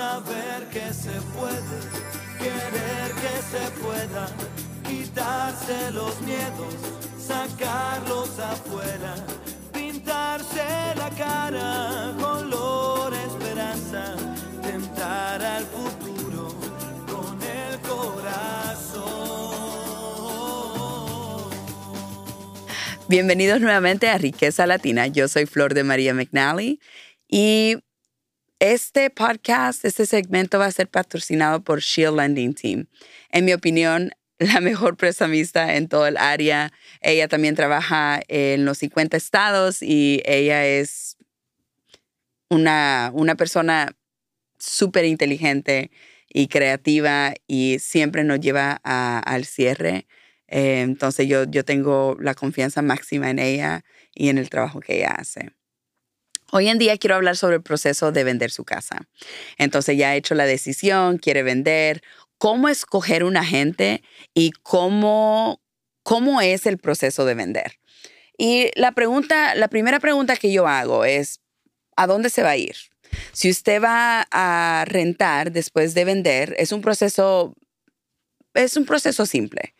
saber que se puede, querer que se pueda, quitarse los miedos, sacarlos afuera, pintarse la cara, color esperanza, tentar al futuro con el corazón. Bienvenidos nuevamente a Riqueza Latina. Yo soy Flor de María McNally y este podcast, este segmento va a ser patrocinado por Shield Lending Team. En mi opinión, la mejor prestamista en todo el área. Ella también trabaja en los 50 estados y ella es una, una persona súper inteligente y creativa y siempre nos lleva al cierre. Eh, entonces yo, yo tengo la confianza máxima en ella y en el trabajo que ella hace. Hoy en día quiero hablar sobre el proceso de vender su casa. Entonces ya ha hecho la decisión, quiere vender, cómo escoger un agente y cómo, cómo es el proceso de vender. Y la pregunta, la primera pregunta que yo hago es, ¿a dónde se va a ir? Si usted va a rentar después de vender, es un proceso, es un proceso simple.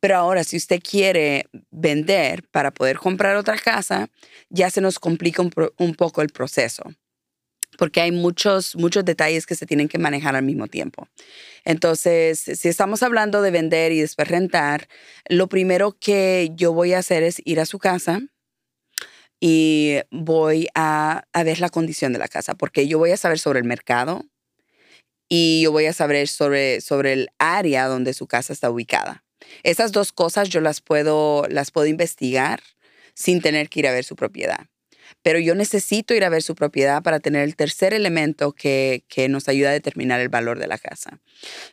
Pero ahora, si usted quiere vender para poder comprar otra casa, ya se nos complica un, poco el proceso porque hay muchos, muchos detalles que se tienen que manejar al mismo tiempo. Entonces, si estamos hablando de vender y después rentar, lo primero que yo voy a hacer es ir a su casa y voy a, a ver la condición de la casa, porque yo voy a saber sobre el mercado y yo voy a saber sobre, sobre el área donde su casa está ubicada. Esas dos cosas yo las puedo, las puedo investigar sin tener que ir a ver su propiedad. Pero yo necesito ir a ver su propiedad para tener el tercer elemento que, que nos ayuda a determinar el valor de la casa.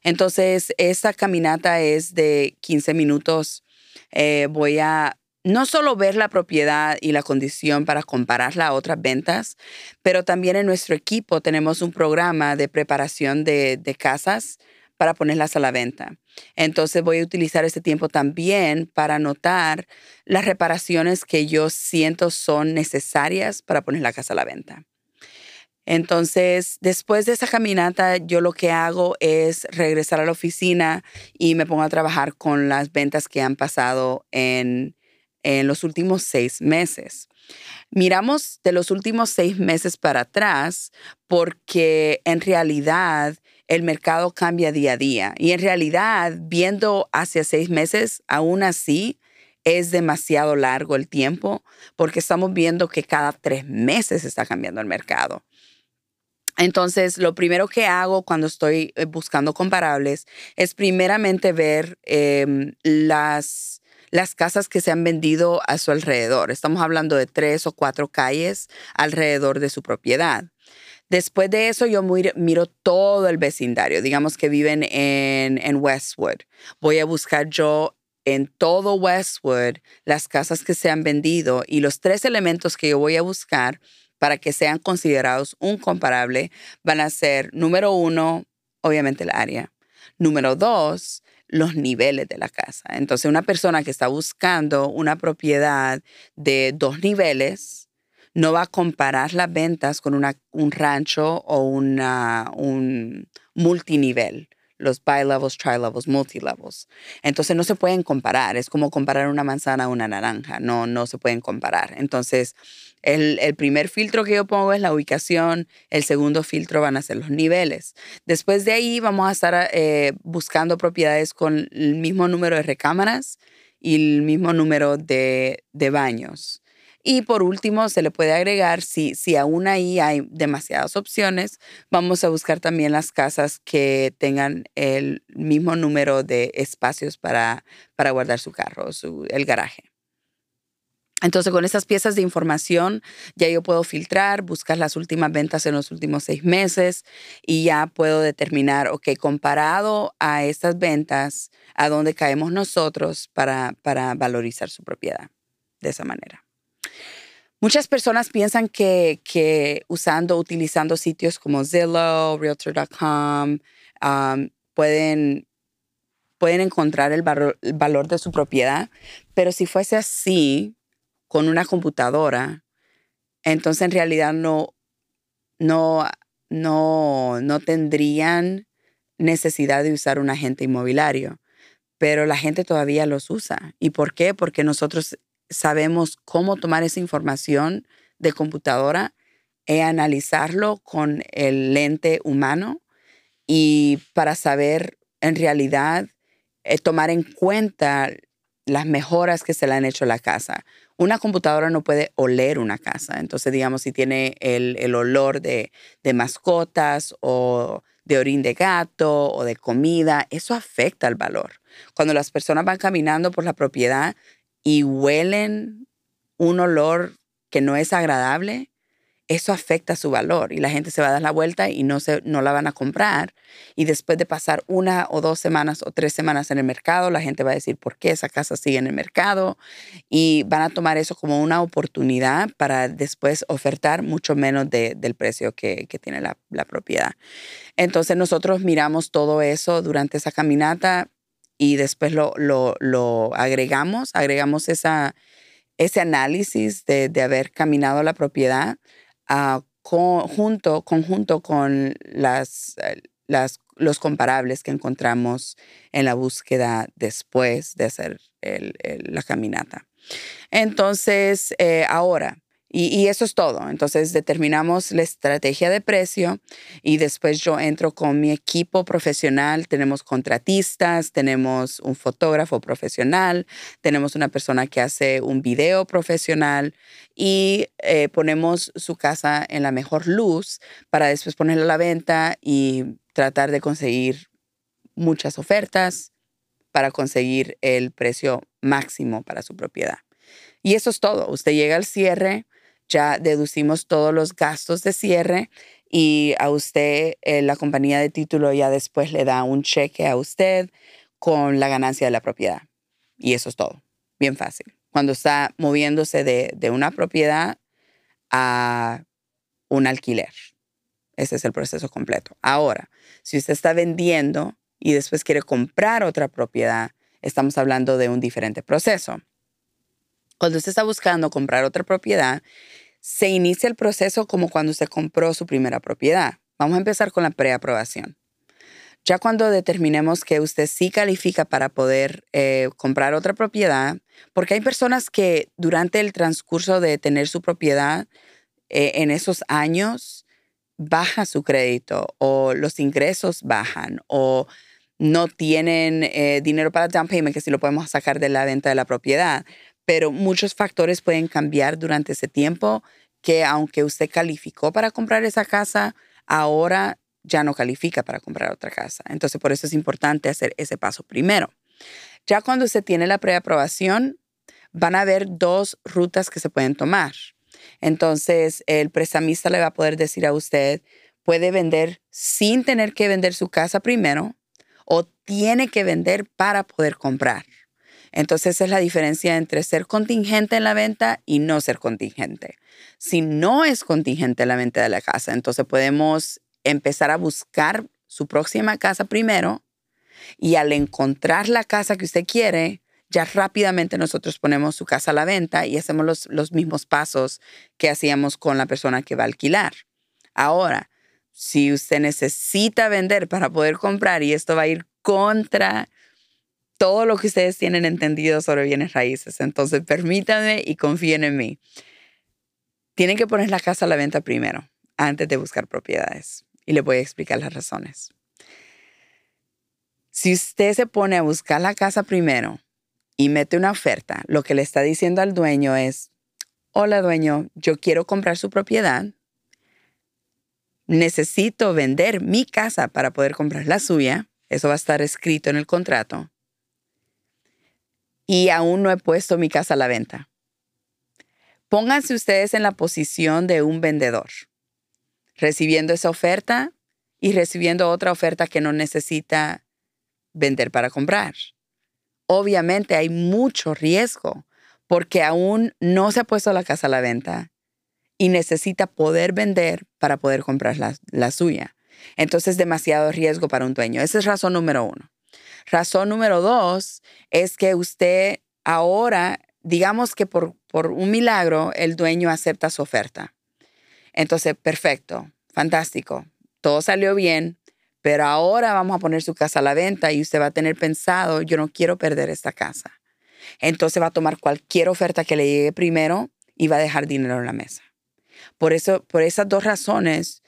Entonces, esa caminata es de 15 minutos. Eh, voy a no solo ver la propiedad y la condición para compararla a otras ventas, pero también en nuestro equipo tenemos un programa de preparación de, de casas para ponerlas a la venta. Entonces voy a utilizar este tiempo también para anotar las reparaciones que yo siento son necesarias para poner la casa a la venta. Entonces, después de esa caminata, yo lo que hago es regresar a la oficina y me pongo a trabajar con las ventas que han pasado en, en los últimos seis meses. Miramos de los últimos seis meses para atrás porque en realidad el mercado cambia día a día. Y en realidad, viendo hacia seis meses, aún así es demasiado largo el tiempo porque estamos viendo que cada tres meses está cambiando el mercado. Entonces, lo primero que hago cuando estoy eh, buscando comparables es primeramente ver em, las, las casas que se han vendido a su alrededor. Estamos hablando de tres o cuatro calles alrededor de su propiedad. Después de eso, yo miro todo el vecindario, digamos que viven en, en Westwood. Voy a buscar yo en todo Westwood las casas que se han vendido y los tres elementos que yo voy a buscar para que sean considerados un comparable van a ser, número uno, obviamente el área. Número dos, los niveles de la casa. Entonces, una persona que está buscando una propiedad de dos niveles, no va a comparar las ventas con un rancho o una, un multinivel, los bi-levels, tri-levels, multi-levels. Entonces no se pueden comparar, es como comparar una manzana a una naranja, no, no se pueden comparar. Entonces, el, primer filtro que yo pongo es la ubicación, el segundo filtro van a ser los niveles. Después de ahí vamos a estar eh, buscando propiedades con el mismo número de recámaras y el mismo número de, de baños. Y por último, se le puede agregar, si, si aún ahí hay demasiadas opciones, vamos a buscar también las casas que tengan el mismo número de espacios para, para guardar su carro, su, el garaje. Entonces, con estas piezas de información, ya yo puedo filtrar, buscar las últimas ventas en los últimos seis meses y ya puedo determinar, ok, comparado a estas ventas, a dónde caemos nosotros para, para valorizar su propiedad de esa manera. Muchas personas piensan que, usando, utilizando sitios como Zillow, Realtor.com, um, pueden, pueden encontrar el, valor de su propiedad, pero si fuese así con una computadora, entonces en realidad no, no, no, no tendrían necesidad de usar un agente inmobiliario, pero la gente todavía los usa. ¿Y por qué? Porque nosotros sabemos cómo tomar esa información de computadora e analizarlo con el lente humano y para saber en realidad eh, tomar en cuenta las mejoras que se le han hecho a la casa. Una computadora no puede oler una casa. Entonces, digamos, si tiene el, olor de, de, mascotas o de orín de gato o de comida, eso afecta el valor. Cuando las personas van caminando por la propiedad y huelen un olor que no es agradable, eso afecta su valor y la gente se va a dar la vuelta y no, se, no la van a comprar. Y después de pasar una o dos semanas o tres semanas en el mercado, la gente va a decir, ¿por qué esa casa sigue en el mercado? Y van a tomar eso como una oportunidad para después ofertar mucho menos del precio que, tiene la, propiedad. Entonces nosotros miramos todo eso durante esa caminata y después lo, lo, agregamos, agregamos esa, ese análisis de, de haber caminado la propiedad conjunto, conjunto con las, eh, las, los comparables que encontramos en la búsqueda después de hacer la caminata. Entonces, eh, ahora, y, eso es todo. Entonces determinamos la estrategia de precio y después yo entro con mi equipo profesional. Tenemos contratistas, tenemos un fotógrafo profesional, tenemos una persona que hace un video profesional y eh, ponemos su casa en la mejor luz para después ponerla a la venta y tratar de conseguir muchas ofertas para conseguir el precio máximo para su propiedad. Y eso es todo. Usted llega al cierre ya deducimos todos los gastos de cierre y a usted eh, la compañía de título ya después le da un cheque a usted con la ganancia de la propiedad. Y eso es todo. Bien fácil. Cuando está moviéndose de, de una propiedad a un alquiler. Ese es el proceso completo. Ahora, si usted está vendiendo y después quiere comprar otra propiedad, estamos hablando de un diferente proceso. Cuando usted está buscando comprar otra propiedad, se inicia el proceso como cuando usted compró su primera propiedad. Vamos a empezar con la preaprobación. Ya cuando determinemos que usted sí califica para poder eh, comprar otra propiedad, porque hay personas que durante el transcurso de tener su propiedad eh, en esos años baja su crédito o los ingresos bajan o no tienen eh, dinero para down payment, que si lo podemos sacar de la venta de la propiedad pero muchos factores pueden cambiar durante ese tiempo que aunque usted calificó para comprar esa casa, ahora ya no califica para comprar otra casa. Entonces, por eso es importante hacer ese paso primero. Ya cuando usted tiene la preaprobación, van a haber dos rutas que se pueden tomar. Entonces, el prestamista le va a poder decir a usted, puede vender sin tener que vender su casa primero o tiene que vender para poder comprar. Entonces, esa es la diferencia entre ser contingente en la venta y no ser contingente. Si no es contingente en la venta de la casa, entonces podemos empezar a buscar su próxima casa primero y al encontrar la casa que usted quiere, ya rápidamente nosotros ponemos su casa a la venta y hacemos los, los mismos pasos que hacíamos con la persona que va a alquilar. Ahora, si usted necesita vender para poder comprar y esto va a ir contra todo lo que ustedes tienen entendido sobre bienes raíces. Entonces, permítanme y confíen en mí. Tienen que poner la casa a la venta primero, antes de buscar propiedades. Y les voy a explicar las razones. Si usted se pone a buscar la casa primero y mete una oferta, lo que le está diciendo al dueño es, hola dueño, yo quiero comprar su propiedad, necesito vender mi casa para poder comprar la suya, eso va a estar escrito en el contrato y aún no he puesto mi casa a la venta. Pónganse ustedes en la posición de un vendedor, recibiendo esa oferta y recibiendo otra oferta que no necesita vender para comprar. Obviamente hay mucho riesgo porque aún no se ha puesto la casa a la venta y necesita poder vender para poder comprar la, la suya. Entonces es demasiado riesgo para un dueño. Esa es razón número uno. Razón número dos es que usted ahora, digamos que por, por un milagro, el dueño acepta su oferta. Entonces, perfecto, fantástico. todo salió bien, pero ahora vamos a poner su casa a la venta y usted va a tener pensado, yo no quiero perder esta casa. Entonces va a tomar cualquier oferta que le llegue primero y va a dejar dinero en la mesa. Por eso, por esas dos razones,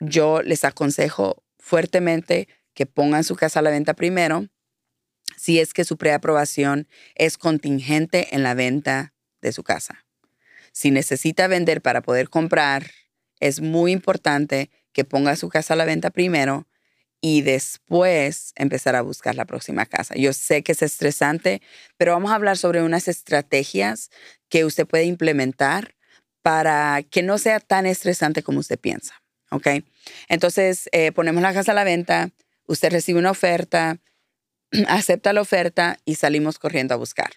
yo les aconsejo fuertemente que pongan su casa a la venta primero si es que su preaprobación es contingente en la venta de su casa. Si necesita vender para poder comprar, es muy importante que ponga su casa a la venta primero y después empezar a buscar la próxima casa. Yo sé que es estresante, pero vamos a hablar sobre unas estrategias que usted puede implementar para que no sea tan estresante como usted piensa. ¿Ok? Entonces, eh, ponemos la casa a la venta, usted recibe una oferta, acepta la oferta y salimos corriendo a buscar.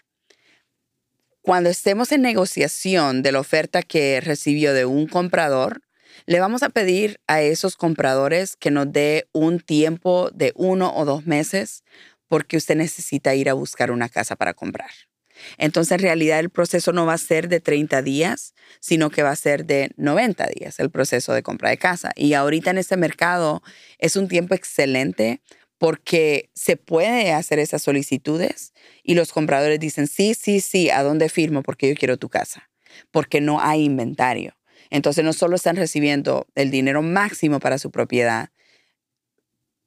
Cuando estemos en negociación de la oferta que recibió de un comprador, le vamos a pedir a esos compradores que nos dé un tiempo de uno o dos meses porque usted necesita ir a buscar una casa para comprar. Entonces, en realidad, el proceso no va a ser de 30 días, sino que va a ser de 90 días el proceso de compra de casa. Y ahorita en este mercado es un tiempo excelente porque se puede hacer esas solicitudes y los compradores dicen, sí, sí, sí, ¿a dónde firmo? Porque yo quiero tu casa, porque no hay inventario. Entonces no solo están recibiendo el dinero máximo para su propiedad,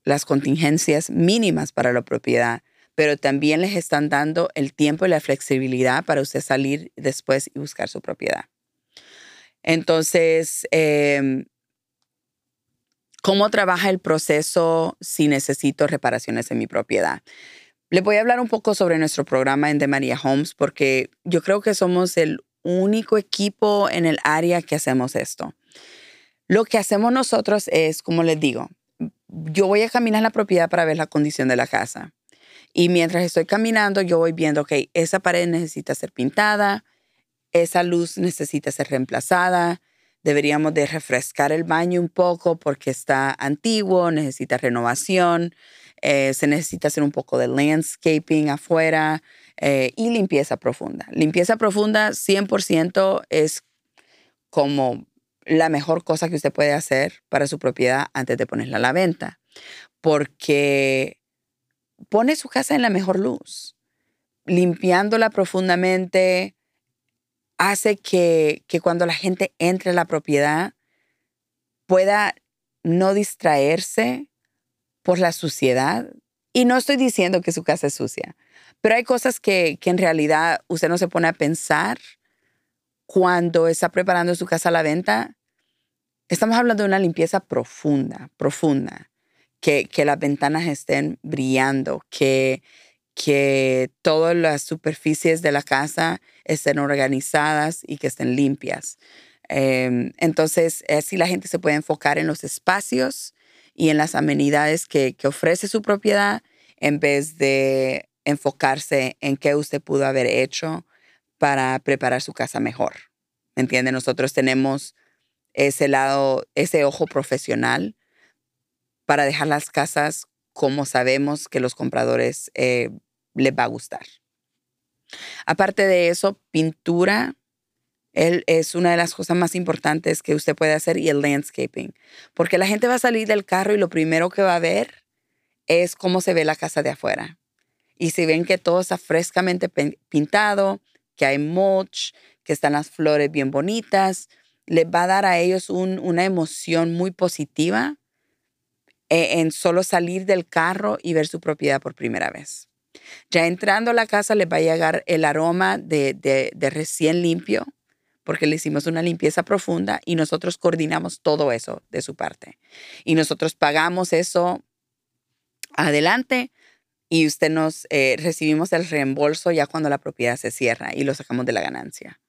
las contingencias mínimas para la propiedad, pero también les están dando el tiempo y la flexibilidad para usted salir después y buscar su propiedad. Entonces, em, ¿cómo trabaja el proceso si necesito reparaciones en mi propiedad? Les voy a hablar un poco sobre nuestro programa en De María Homes porque yo creo que somos el único equipo en el área que hacemos esto. Lo que hacemos nosotros es, como les digo, yo voy a caminar la propiedad para ver la condición de la casa. Y mientras estoy caminando, yo voy viendo, que esa pared necesita ser pintada, esa luz necesita ser reemplazada, deberíamos de refrescar el baño un poco porque está antiguo, necesita renovación, eh, se necesita hacer un poco de landscaping afuera, eh, y limpieza profunda. Limpieza profunda 100% es como la mejor cosa que usted puede hacer para su propiedad antes de ponerla a la venta, porque pone su casa en la mejor luz. Limpiándola profundamente hace que, que cuando la gente entre a la propiedad pueda no distraerse por la suciedad. Y no estoy diciendo que su casa es sucia. Pero hay cosas que, en realidad usted no se pone a pensar cuando está preparando su casa a la venta. Estamos hablando de una limpieza profunda, profunda. Que, las ventanas estén brillando, que, que todas las superficies de la casa estén organizadas y que estén limpias. Em, entonces, así la gente se puede enfocar en los espacios y en las amenidades que, que ofrece su propiedad en vez de enfocarse en qué usted pudo haber hecho para preparar su casa mejor. ¿Me entiende? Nosotros tenemos ese lado, ese ojo profesional para dejar las casas como sabemos que los compradores eh, les va a gustar. Aparte de eso, pintura es una de las cosas más importantes que usted puede hacer y el landscaping. Porque la gente va a salir del carro y lo primero que va a ver es cómo se ve la casa de afuera. Y si ven que todo está frescamente pintado, que hay mulch, que están las flores bien bonitas, les va a dar a ellos una emoción muy positiva en solo salir del carro y ver su propiedad por primera vez. Ya entrando a la casa les va a llegar el aroma de, de recién limpio, porque le hicimos una limpieza profunda y nosotros coordinamos todo eso de su parte. Y nosotros pagamos eso adelante y usted nos eh, recibimos el reembolso ya cuando la propiedad se cierra y lo sacamos de la ganancia.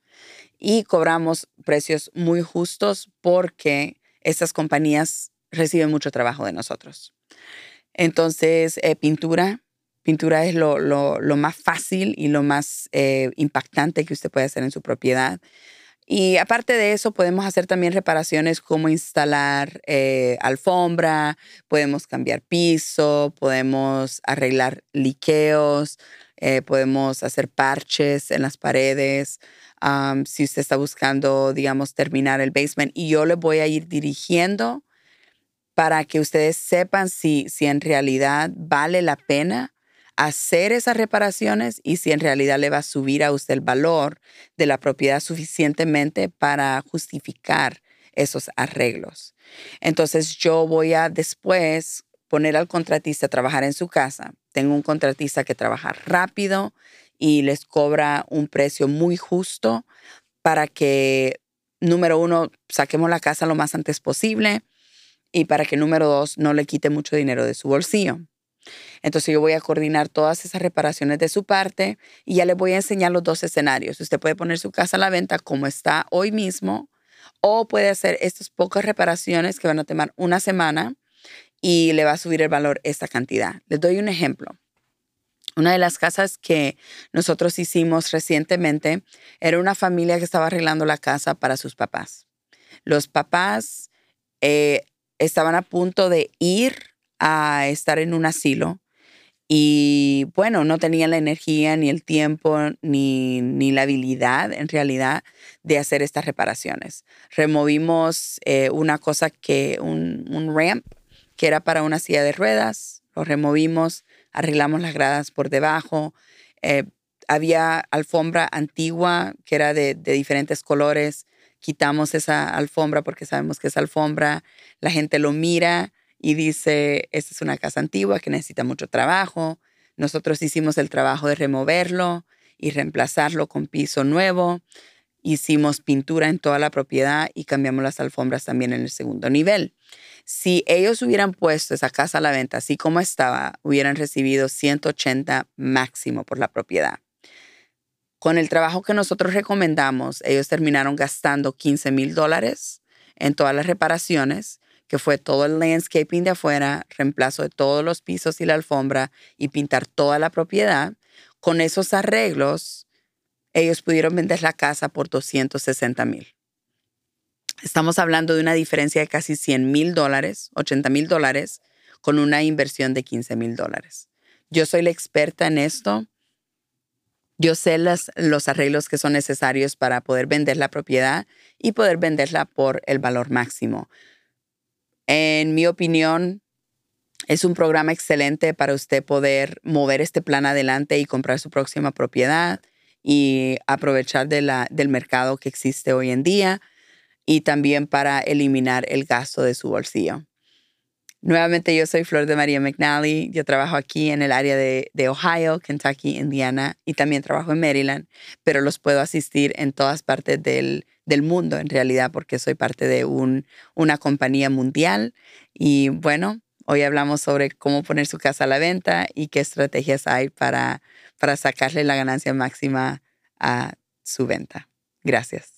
Y cobramos precios muy justos porque estas compañías reciben mucho trabajo de nosotros. Entonces, eh, pintura. Pintura es lo, lo, más fácil y lo más eh, impactante que usted puede hacer en su propiedad. Y aparte de eso, podemos hacer también reparaciones como instalar eh, alfombra, podemos cambiar piso, podemos arreglar liqueos, podemos hacer parches en las paredes. si usted está buscando, digamos, terminar el basement, y yo le voy a ir dirigiendo para que ustedes sepan si, si en realidad vale la pena hacer esas reparaciones y si en realidad le va a subir a usted el valor de la propiedad suficientemente para justificar esos arreglos. Entonces yo voy a después poner al contratista a trabajar en su casa. Tengo un contratista que trabaja rápido y les cobra un precio muy justo para que, número uno, saquemos la casa lo más antes posible y para que, número dos, no le quite mucho dinero de su bolsillo. Entonces yo voy a coordinar todas esas reparaciones de su parte y ya le voy a enseñar los dos escenarios. Usted puede poner su casa a la venta como está hoy mismo o puede hacer estas pocas reparaciones que van a tomar una semana y le va a subir el valor esta cantidad. Les doy un ejemplo. Una de las casas que nosotros hicimos recientemente era una familia que estaba arreglando la casa para sus papás. Los papás eh, estaban a punto de ir a estar en un asilo y bueno, no tenían la energía, ni el tiempo, ni, ni la habilidad en realidad de hacer estas reparaciones. Removimos eh, una cosa que, un, un ramp, que era para una silla de ruedas, lo removimos, arreglamos las gradas por debajo. Eh, había alfombra antigua que era de, de, diferentes colores. Quitamos esa alfombra porque sabemos que esa alfombra la gente lo mira y dice, esta es una casa antigua que necesita mucho trabajo. Nosotros hicimos el trabajo de removerlo y reemplazarlo con piso nuevo. Hicimos pintura en toda la propiedad y cambiamos las alfombras también en el segundo nivel. Si ellos hubieran puesto esa casa a la venta así como estaba, hubieran recibido 180 máximo por la propiedad. Con el trabajo que nosotros recomendamos, ellos terminaron gastando 15 mil dólares en todas las reparaciones, que fue todo el landscaping de afuera, reemplazo de todos los pisos y la alfombra y pintar toda la propiedad. Con esos arreglos, ellos pudieron vender la casa por 260 mil. Estamos hablando de una diferencia de casi 100 mil dólares, 80 mil dólares, con una inversión de 15 mil dólares. Yo soy la experta en esto. Yo sé los arreglos que son necesarios para poder vender la propiedad y poder venderla por el valor máximo. En mi opinión, es un programa excelente para usted poder mover este plan adelante y comprar su próxima propiedad y aprovechar de del mercado que existe hoy en día y también para eliminar el gasto de su bolsillo. Nuevamente yo soy Flor de María McNally, yo trabajo aquí en el área de, Ohio, Kentucky, Indiana y también trabajo en Maryland, pero los puedo asistir en todas partes del, mundo en realidad porque soy parte de un, una compañía mundial y bueno, hoy hablamos sobre cómo poner su casa a la venta y qué estrategias hay para, para sacarle la ganancia máxima a su venta. Gracias.